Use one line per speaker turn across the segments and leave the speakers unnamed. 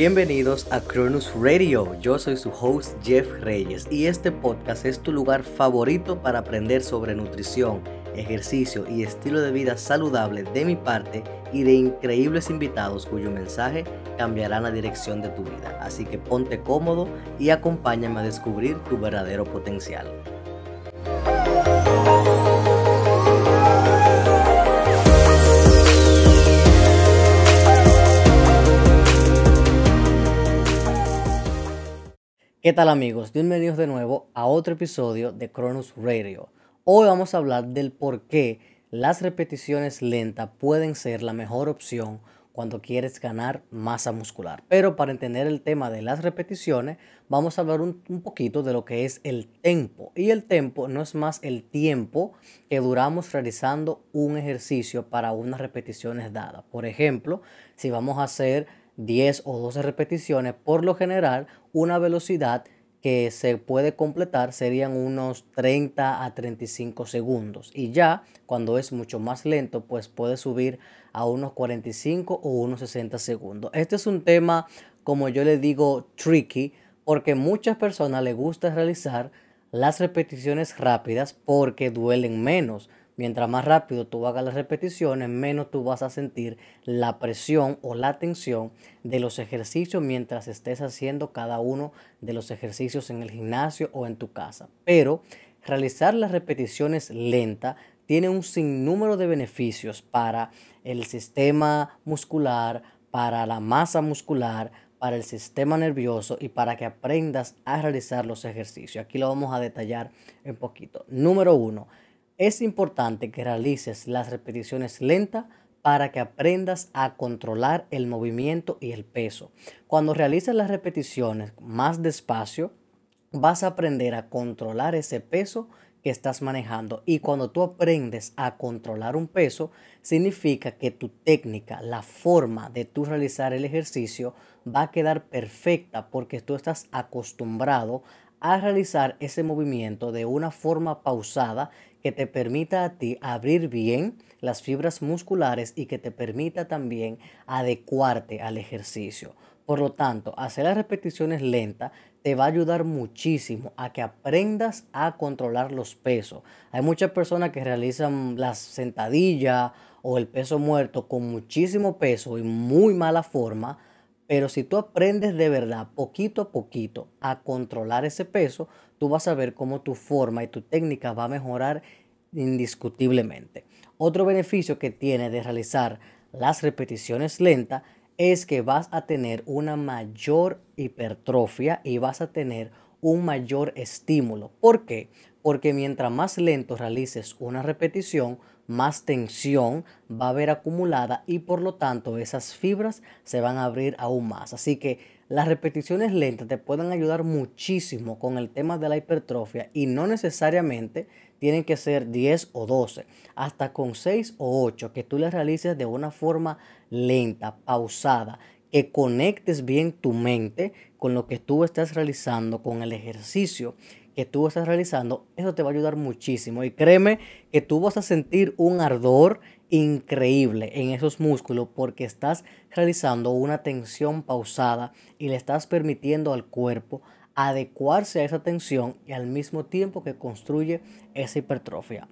Bienvenidos a Cronus Radio, yo soy su host Jeff Reyes y este podcast es tu lugar favorito para aprender sobre nutrición, ejercicio y estilo de vida saludable de mi parte y de increíbles invitados cuyo mensaje cambiará la dirección de tu vida. Así que ponte cómodo y acompáñame a descubrir tu verdadero potencial. ¿Qué tal amigos? Bienvenidos de nuevo a otro episodio de Cronus Radio. Hoy vamos a hablar del por qué las repeticiones lentas pueden ser la mejor opción cuando quieres ganar masa muscular. Pero para entender el tema de las repeticiones, vamos a hablar un, un, poquito de lo que es el tempo. Y el tempo no es más el tiempo que duramos realizando un ejercicio para unas repeticiones dadas. Por ejemplo, si vamos a hacer 10 o 12 repeticiones, por lo general una velocidad que se puede completar serían unos 30 a 35 segundos. Y ya cuando es mucho más lento, pues puede subir a unos 45 o unos 60 segundos. Este es un tema, como yo le digo, tricky, porque muchas personas les gusta realizar las repeticiones rápidas porque duelen menos. Mientras más rápido tú hagas las repeticiones, menos tú vas a sentir la presión o la tensión de los ejercicios mientras estés haciendo cada uno de los ejercicios en el gimnasio o en tu casa. Pero realizar las repeticiones lentas tiene un sinnúmero de beneficios para el sistema muscular, para la masa muscular, para el sistema nervioso y para que aprendas a realizar los ejercicios. Aquí lo vamos a detallar un poquito. Número uno, es importante que realices las repeticiones lentas para que aprendas a controlar el movimiento y el peso. Cuando realices las repeticiones más despacio, vas a aprender a controlar ese peso que estás manejando. Y cuando tú aprendes a controlar un peso, significa que tu técnica, la forma de tú realizar el ejercicio va a quedar perfecta porque tú estás acostumbrado a realizar ese movimiento de una forma pausada que te permita a ti abrir bien las fibras musculares y que te permita también adecuarte al ejercicio. Por lo tanto, hacer las repeticiones lentas te va a ayudar muchísimo a que aprendas a controlar los pesos. Hay muchas personas que realizan las sentadillas o el peso muerto con muchísimo peso y muy mala forma, pero si tú aprendes de verdad, poquito a poquito, a controlar ese peso, tú vas a ver cómo tu forma y tu técnica va a mejorar indiscutiblemente. Otro beneficio que tiene de realizar las repeticiones lentas es que vas a tener una mayor hipertrofia y vas a tener un mayor estímulo. ¿Por qué? Porque mientras más lento realices una repetición, más tensión va a haber acumulada y por lo tanto esas fibras se van a abrir aún más. Así que las repeticiones lentas te pueden ayudar muchísimo con el tema de la hipertrofia y no necesariamente tienen que ser 10 o 12, hasta con 6 o 8 que tú las realices de una forma lenta, pausada, que conectes bien tu mente con lo que tú estás realizando, con el ejercicio que tú estás realizando, eso te va a ayudar muchísimo. Y créeme que tú vas a sentir un ardor increíble en esos músculos porque estás realizando una tensión pausada y le estás permitiendo al cuerpo adecuarse a esa tensión y al mismo tiempo que construye esa hipertrofia.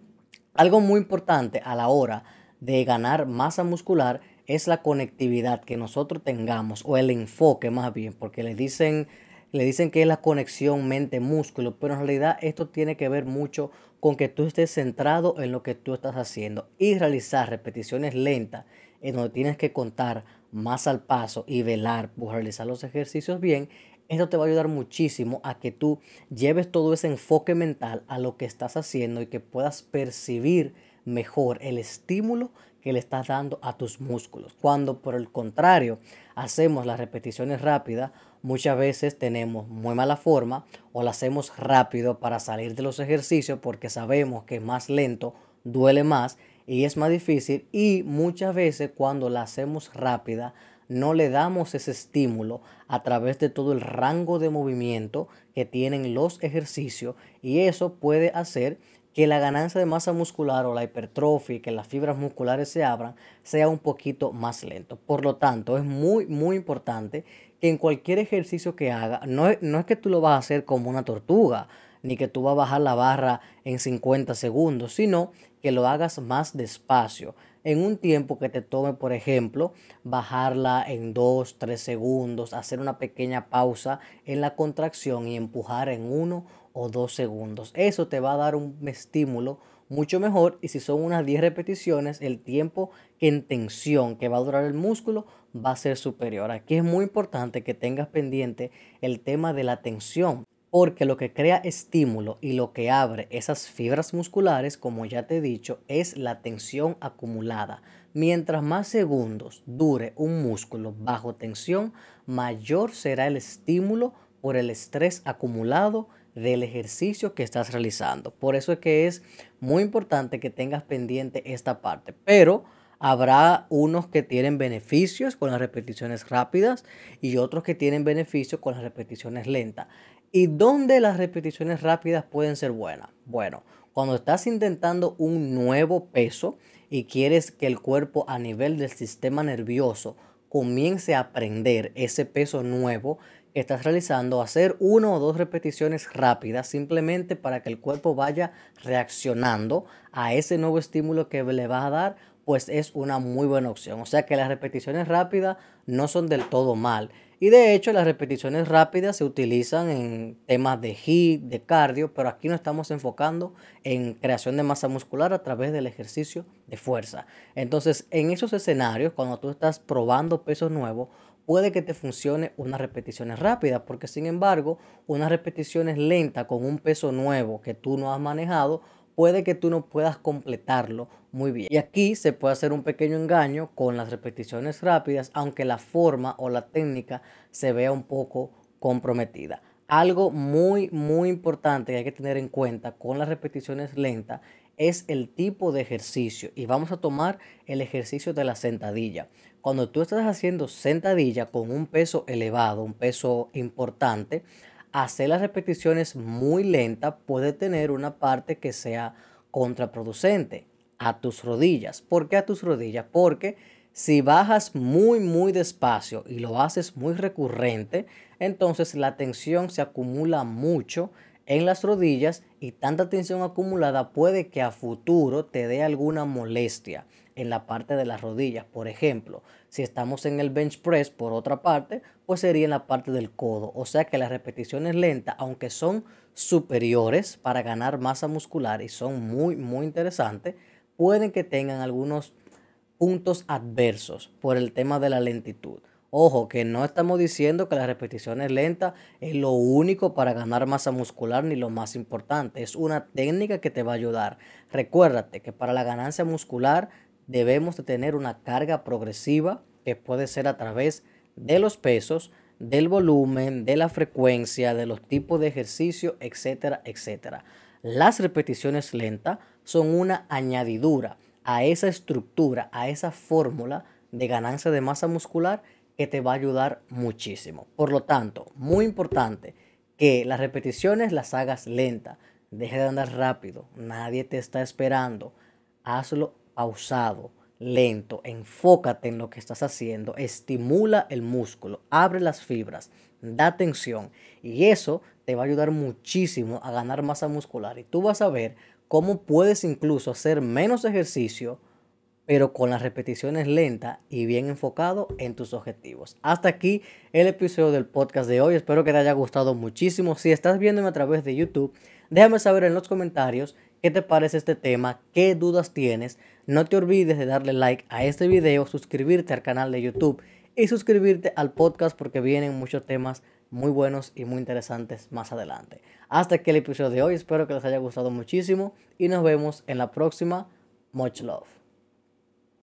Algo muy importante a la hora de ganar masa muscular es la conectividad que nosotros tengamos o el enfoque más bien, porque le dicen le dicen que es la conexión mente-músculo, pero en realidad esto tiene que ver mucho con que tú estés centrado en lo que tú estás haciendo y realizar repeticiones lentas en donde tienes que contar más al paso y velar por realizar los ejercicios bien. Esto te va a ayudar muchísimo a que tú lleves todo ese enfoque mental a lo que estás haciendo y que puedas percibir mejor el estímulo que le estás dando a tus músculos. Cuando por el contrario hacemos las repeticiones rápidas, muchas veces tenemos muy mala forma o la hacemos rápido para salir de los ejercicios porque sabemos que más lento duele más y es más difícil y muchas veces cuando la hacemos rápida no le damos ese estímulo a través de todo el rango de movimiento que tienen los ejercicios y eso puede hacer que la ganancia de masa muscular o la hipertrofia que las fibras musculares se abran sea un poquito más lento. Por lo tanto, es muy, muy importante que en cualquier ejercicio que haga, no es, no es que tú lo vas a hacer como una tortuga, ni que tú vas a bajar la barra en 50 segundos, sino que lo hagas más despacio, en un tiempo que te tome, por ejemplo, bajarla en 2, 3 segundos, hacer una pequeña pausa en la contracción y empujar en 1 o 2 segundos. Eso te va a dar un estímulo mucho mejor y si son unas 10 repeticiones, el tiempo en tensión que va a durar el músculo va a ser superior. Aquí es muy importante que tengas pendiente el tema de la tensión, porque lo que crea estímulo y lo que abre esas fibras musculares, como ya te he dicho, es la tensión acumulada. Mientras más segundos dure un músculo bajo tensión, mayor será el estímulo por el estrés acumulado del ejercicio que estás realizando. Por eso es que es muy importante que tengas pendiente esta parte. Pero habrá unos que tienen beneficios con las repeticiones rápidas y otros que tienen beneficios con las repeticiones lentas. ¿Y dónde las repeticiones rápidas pueden ser buenas? Bueno, cuando estás intentando un nuevo peso y quieres que el cuerpo a nivel del sistema nervioso comience a aprender ese peso nuevo, estás realizando, hacer una o dos repeticiones rápidas simplemente para que el cuerpo vaya reaccionando a ese nuevo estímulo que le vas a dar, pues es una muy buena opción. O sea que las repeticiones rápidas no son del todo mal. Y de hecho las repeticiones rápidas se utilizan en temas de HIIT, de cardio, pero aquí nos estamos enfocando en creación de masa muscular a través del ejercicio de fuerza. Entonces en esos escenarios, cuando tú estás probando pesos nuevos, puede que te funcione unas repeticiones rápidas, porque sin embargo, unas repeticiones lentas con un peso nuevo que tú no has manejado, puede que tú no puedas completarlo muy bien. Y aquí se puede hacer un pequeño engaño con las repeticiones rápidas, aunque la forma o la técnica se vea un poco comprometida. Algo muy, muy importante que hay que tener en cuenta con las repeticiones lentas es el tipo de ejercicio. Y vamos a tomar el ejercicio de la sentadilla. Cuando tú estás haciendo sentadilla con un peso elevado, un peso importante, hacer las repeticiones muy lentas puede tener una parte que sea contraproducente a tus rodillas. ¿Por qué a tus rodillas? Porque si bajas muy, muy despacio y lo haces muy recurrente, entonces la tensión se acumula mucho en las rodillas y tanta tensión acumulada puede que a futuro te dé alguna molestia en la parte de las rodillas. Por ejemplo, si estamos en el bench press, por otra parte, pues sería en la parte del codo. O sea que las repeticiones lentas, aunque son superiores para ganar masa muscular y son muy, muy interesantes, pueden que tengan algunos puntos adversos por el tema de la lentitud. Ojo, que no estamos diciendo que las repeticiones lentas es lo único para ganar masa muscular ni lo más importante. Es una técnica que te va a ayudar. Recuérdate que para la ganancia muscular debemos de tener una carga progresiva que puede ser a través de los pesos, del volumen, de la frecuencia, de los tipos de ejercicio, etcétera, etcétera. Las repeticiones lentas son una añadidura a esa estructura, a esa fórmula de ganancia de masa muscular que te va a ayudar muchísimo. Por lo tanto, muy importante que las repeticiones las hagas lenta. Deje de andar rápido. Nadie te está esperando. Hazlo pausado, lento. Enfócate en lo que estás haciendo. Estimula el músculo. Abre las fibras. Da tensión. Y eso te va a ayudar muchísimo a ganar masa muscular. Y tú vas a ver cómo puedes incluso hacer menos ejercicio pero con las repeticiones lentas y bien enfocado en tus objetivos. Hasta aquí el episodio del podcast de hoy. Espero que te haya gustado muchísimo. Si estás viéndome a través de YouTube, déjame saber en los comentarios qué te parece este tema, qué dudas tienes. No te olvides de darle like a este video, suscribirte al canal de YouTube y suscribirte al podcast porque vienen muchos temas muy buenos y muy interesantes más adelante. Hasta aquí el episodio de hoy. Espero que les haya gustado muchísimo y nos vemos en la próxima. Much love.